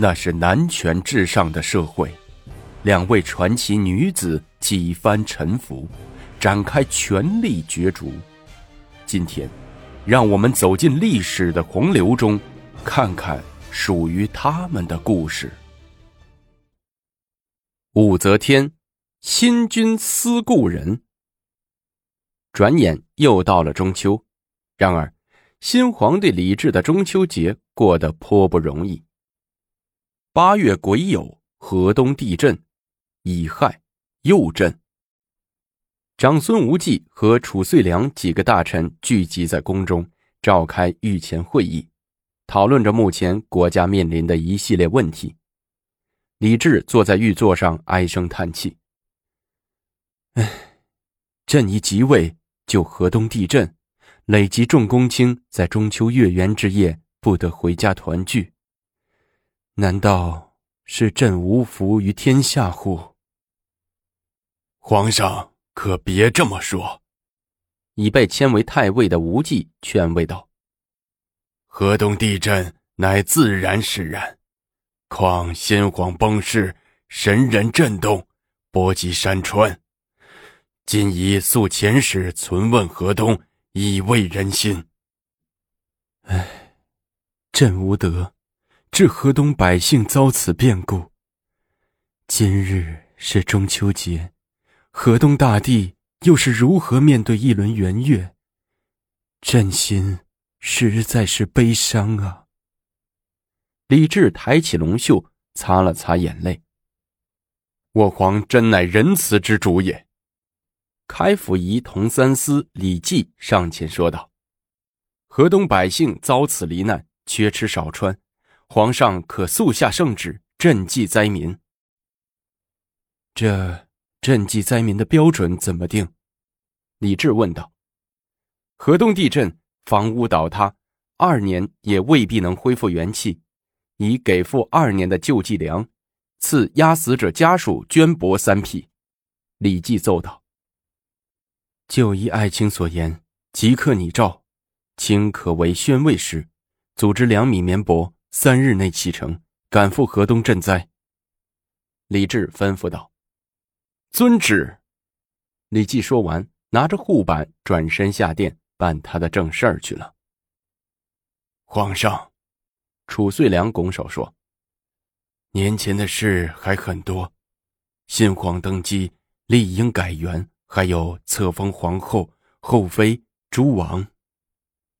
那是男权至上的社会，两位传奇女子几番沉浮，展开权力角逐。今天，让我们走进历史的洪流中，看看属于他们的故事。武则天，新君思故人。转眼又到了中秋，然而，新皇帝李治的中秋节过得颇不容易。八月癸酉，河东地震，乙亥，又震。长孙无忌和褚遂良几个大臣聚集在宫中，召开御前会议，讨论着目前国家面临的一系列问题。李治坐在御座上，唉声叹气：“唉，朕一即位就河东地震，累及众公卿在中秋月圆之夜不得回家团聚。”难道是朕无福于天下乎？皇上可别这么说。已被迁为太尉的无忌劝慰道：“河东地震乃自然使然，况先皇崩逝，神人震动，波及山川。今宜速遣使存问河东，以慰人心。唉，朕无德。”致河东百姓遭此变故。今日是中秋节，河东大地又是如何面对一轮圆月？朕心实在是悲伤啊！李治抬起龙袖，擦了擦眼泪。我皇真乃仁慈之主也。开府仪同三司李绩上前说道：“河东百姓遭此罹难，缺吃少穿。”皇上可速下圣旨赈济灾民。这赈济灾民的标准怎么定？李治问道。河东地震，房屋倒塌，二年也未必能恢复元气，已给付二年的救济粮，赐压死者家属绢帛三匹。李绩奏道。就依爱卿所言，即刻拟诏，卿可为宣慰使，组织两米棉帛。三日内启程，赶赴河东赈灾。李治吩咐道：“遵旨。”李绩说完，拿着护板，转身下殿办他的正事儿去了。皇上，褚遂良拱手说：“年前的事还很多，新皇登基，理应改元，还有册封皇后、后妃、诸王，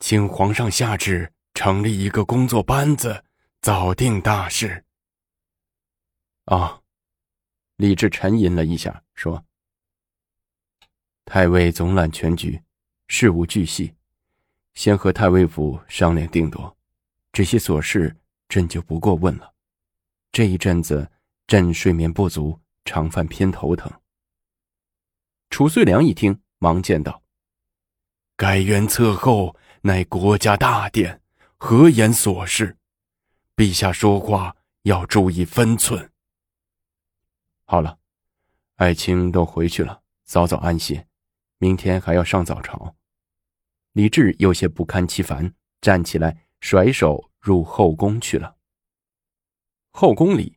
请皇上下旨。”成立一个工作班子，早定大事。啊，李治沉吟了一下，说：“太尉总揽全局，事无巨细，先和太尉府商量定夺。这些琐事，朕就不过问了。这一阵子，朕睡眠不足，常犯偏头疼。”褚遂良一听，忙见道：“改元册后，乃国家大典。”何言琐事？陛下说话要注意分寸。好了，爱卿都回去了，早早安歇。明天还要上早朝。李治有些不堪其烦，站起来，甩手入后宫去了。后宫里，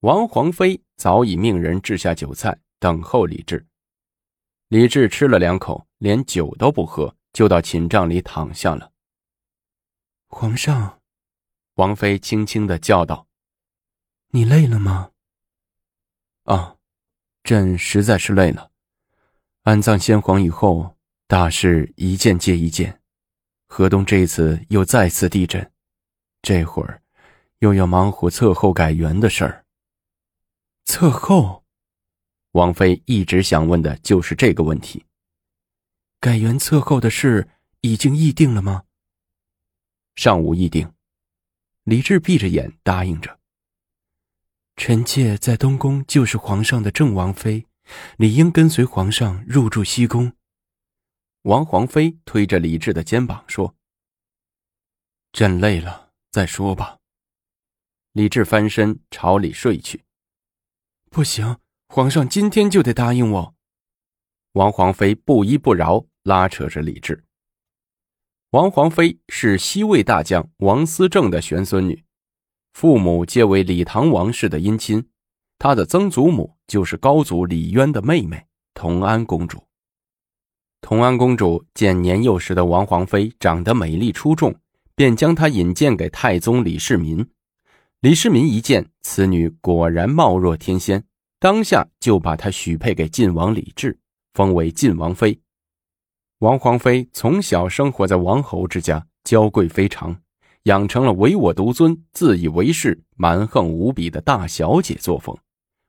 王皇妃早已命人置下酒菜，等候李治。李治吃了两口，连酒都不喝，就到寝帐里躺下了。皇上，王妃轻轻的叫道：“你累了吗？”“啊，朕实在是累了。安葬先皇以后，大事一件接一件，河东这次又再次地震，这会儿又要忙活册后改元的事儿。”册后，王妃一直想问的就是这个问题。改元册后的事已经议定了吗？尚无议定，李治闭着眼答应着。臣妾在东宫就是皇上的正王妃，理应跟随皇上入住西宫。王皇妃推着李治的肩膀说：“朕累了，再说吧。”李治翻身朝里睡去。不行，皇上今天就得答应我。王皇妃不依不饶，拉扯着李治。王皇妃是西魏大将王思政的玄孙女，父母皆为李唐王室的姻亲，他的曾祖母就是高祖李渊的妹妹同安公主。同安公主见年幼时的王皇妃长得美丽出众，便将她引荐给太宗李世民。李世民一见此女果然貌若天仙，当下就把她许配给晋王李治，封为晋王妃。王皇妃从小生活在王侯之家，娇贵非常，养成了唯我独尊、自以为是、蛮横无比的大小姐作风，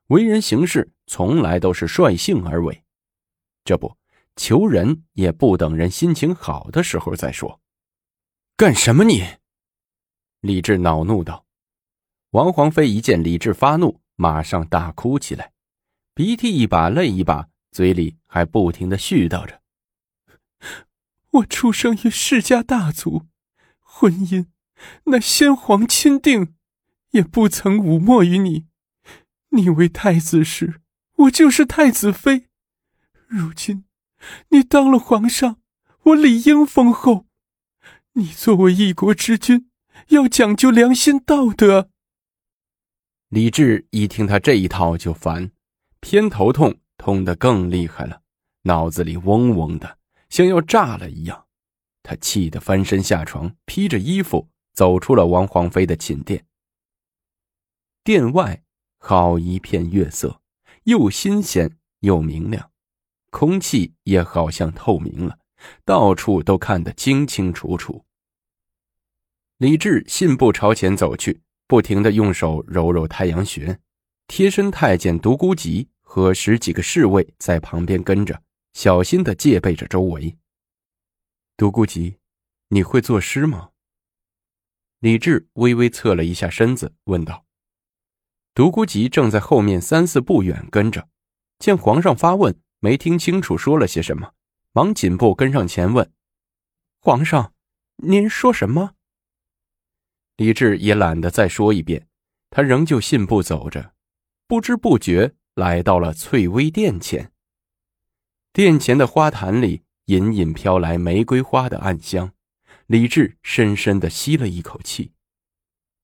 为人行事从来都是率性而为。这不。求人也不等人心情好的时候再说，干什么你？李治恼怒道。王皇妃一见李治发怒，马上大哭起来，鼻涕一把泪一把，嘴里还不停的絮叨着：“我出生于世家大族，婚姻那先皇钦定，也不曾忤默于你。你为太子时，我就是太子妃，如今……”你当了皇上，我理应封后。你作为一国之君，要讲究良心道德。李治一听他这一套就烦，偏头痛，痛得更厉害了，脑子里嗡嗡的，像要炸了一样。他气得翻身下床，披着衣服走出了王皇妃的寝殿。殿外好一片月色，又新鲜又明亮。空气也好像透明了，到处都看得清清楚楚。李治信步朝前走去，不停的用手揉揉太阳穴。贴身太监独孤及和十几个侍卫在旁边跟着，小心的戒备着周围。独孤及，你会作诗吗？李治微微侧了一下身子，问道。独孤及正在后面三四步远跟着，见皇上发问。没听清楚说了些什么，忙紧步跟上前问：“皇上，您说什么？”李治也懒得再说一遍，他仍旧信步走着，不知不觉来到了翠微殿前。殿前的花坛里隐隐飘来玫瑰花的暗香，李治深深的吸了一口气。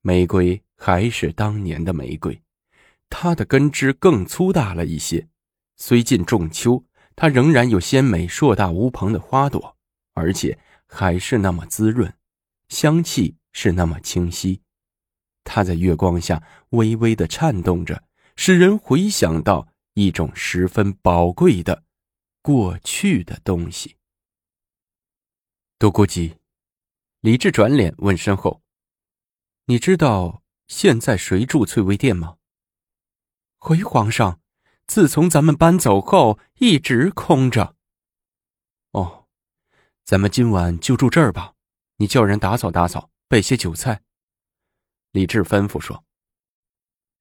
玫瑰还是当年的玫瑰，它的根枝更粗大了一些。虽近仲秋，它仍然有鲜美硕大无朋的花朵，而且还是那么滋润，香气是那么清晰。它在月光下微微的颤动着，使人回想到一种十分宝贵的过去的东西。独孤及，李治转脸问身后：“你知道现在谁住翠微殿吗？”回皇上。自从咱们搬走后，一直空着。哦，咱们今晚就住这儿吧。你叫人打扫打扫，备些酒菜。李治吩咐说：“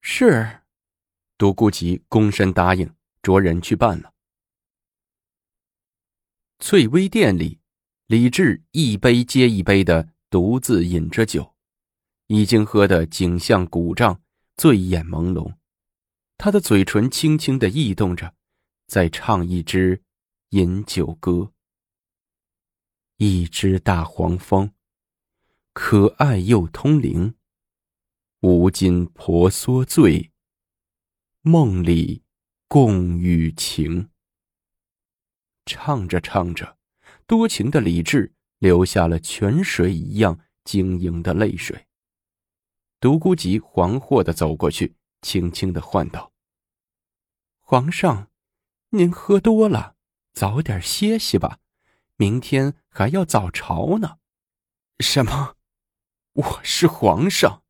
是。”独孤及躬身答应，着人去办了。翠微殿里，李治一杯接一杯的独自饮着酒，已经喝得颈项鼓胀，醉眼朦胧。他的嘴唇轻轻的异动着，在唱一支饮酒歌。一只大黄蜂，可爱又通灵。无今婆娑醉，梦里共与情。唱着唱着，多情的李治流下了泉水一样晶莹的泪水。独孤及惶惑的走过去，轻轻的唤道。皇上，您喝多了，早点歇息吧，明天还要早朝呢。什么？我是皇上，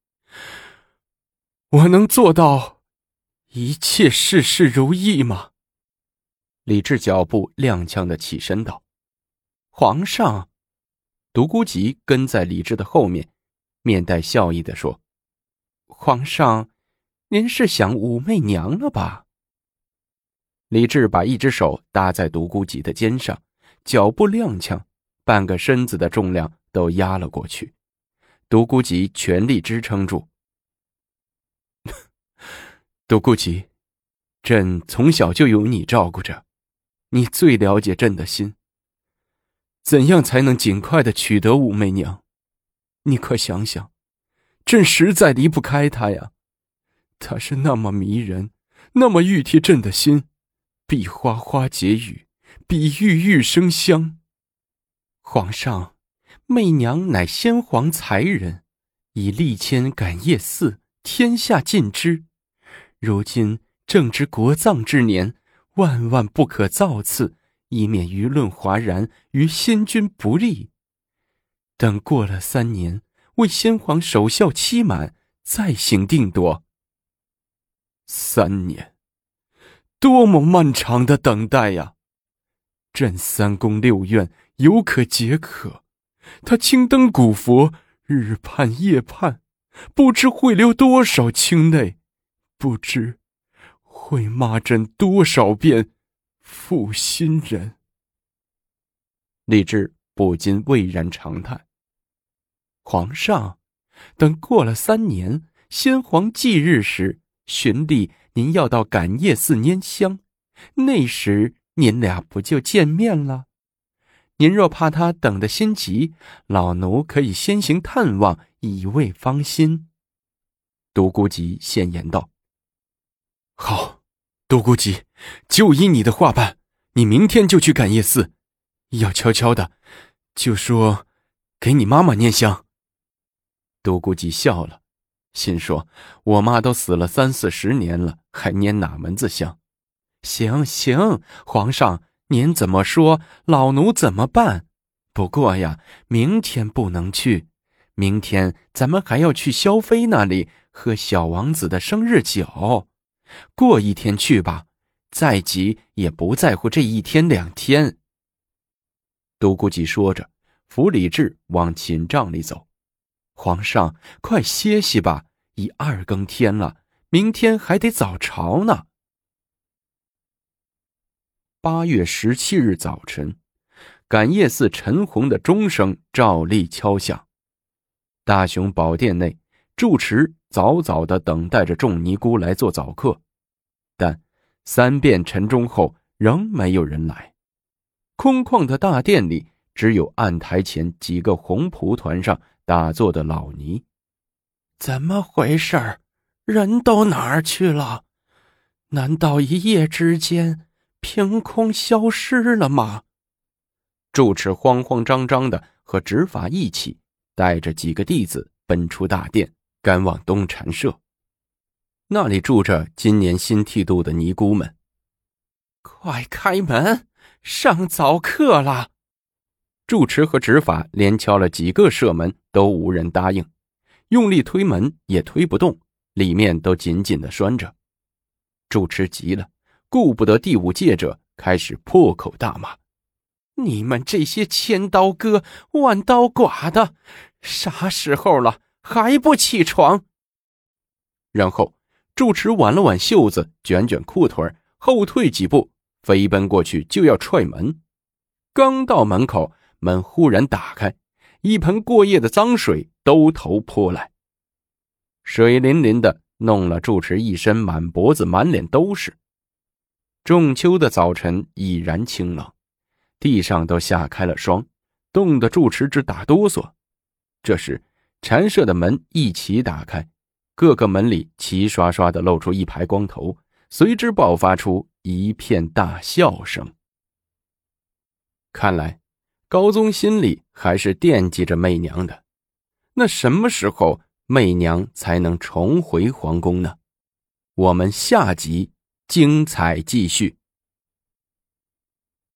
我能做到一切事事如意吗？李治脚步踉跄的起身道：“皇上。”独孤及跟在李治的后面，面带笑意的说：“皇上，您是想武媚娘了吧？”李治把一只手搭在独孤及的肩上，脚步踉跄，半个身子的重量都压了过去。独孤及全力支撑住。独孤及，朕从小就有你照顾着，你最了解朕的心。怎样才能尽快的取得武媚娘？你快想想，朕实在离不开她呀。她是那么迷人，那么玉贴朕的心，比花花结语，比玉玉生香。皇上，媚娘乃先皇才人，已力千感业寺，天下尽知。如今正值国葬之年，万万不可造次，以免舆论哗然，于先君不利。等过了三年，为先皇守孝期满，再行定夺。三年，多么漫长的等待呀！朕三宫六院犹可解渴，他青灯古佛，日盼夜盼，不知会留多少清泪，不知会骂朕多少遍负心人。李治不禁巍然长叹。皇上，等过了三年，先皇忌日时，循例您要到感业寺拈香，那时您俩不就见面了？您若怕他等得心急，老奴可以先行探望，以慰芳心。独孤及献言道：“好，独孤及，就依你的话办。你明天就去感业寺，要悄悄的，就说给你妈妈念香。”独孤及笑了，心说：“我妈都死了三四十年了，还念哪门子香？”行行，皇上您怎么说，老奴怎么办？不过呀，明天不能去，明天咱们还要去萧妃那里喝小王子的生日酒。过一天去吧，再急也不在乎这一天两天。独孤及说着，扶李治往寝帐里走。皇上，快歇息吧，已二更天了，明天还得早朝呢。八月十七日早晨，感业寺陈红的钟声照例敲响。大雄宝殿内，住持早早的等待着众尼姑来做早课，但三遍晨钟后仍没有人来。空旷的大殿里，只有案台前几个红蒲团上。打坐的老尼，怎么回事人都哪儿去了？难道一夜之间凭空消失了吗？住持慌慌张张的和执法一起，带着几个弟子奔出大殿，赶往东禅社。那里住着今年新剃度的尼姑们。快开门，上早课了。住持和执法连敲了几个舍门，都无人答应，用力推门也推不动，里面都紧紧的拴着。住持急了，顾不得第五戒者，开始破口大骂：“你们这些千刀割、万刀剐的，啥时候了还不起床？”然后住持挽了挽袖子，卷卷裤腿，后退几步，飞奔过去就要踹门。刚到门口。门忽然打开，一盆过夜的脏水兜头泼来，水淋淋的，弄了住持一身满脖子满脸都是。仲秋的早晨已然清冷，地上都下开了霜，冻得住持直打哆嗦。这时，禅舍的门一起打开，各个门里齐刷刷的露出一排光头，随之爆发出一片大笑声。看来。高宗心里还是惦记着媚娘的，那什么时候媚娘才能重回皇宫呢？我们下集精彩继续。